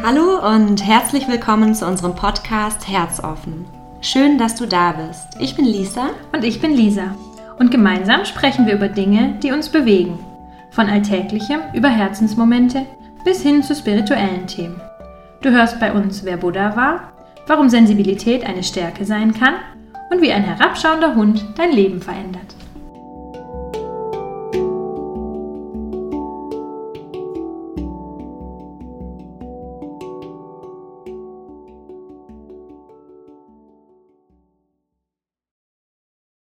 Hallo und herzlich willkommen zu unserem Podcast Herzoffen. Schön, dass du da bist. Ich bin Lisa. Und ich bin Lisa. Und gemeinsam sprechen wir über Dinge, die uns bewegen. Von Alltäglichem über Herzensmomente bis hin zu spirituellen Themen. Du hörst bei uns, wer Buddha war, warum Sensibilität eine Stärke sein kann und wie ein herabschauender Hund dein Leben verändert.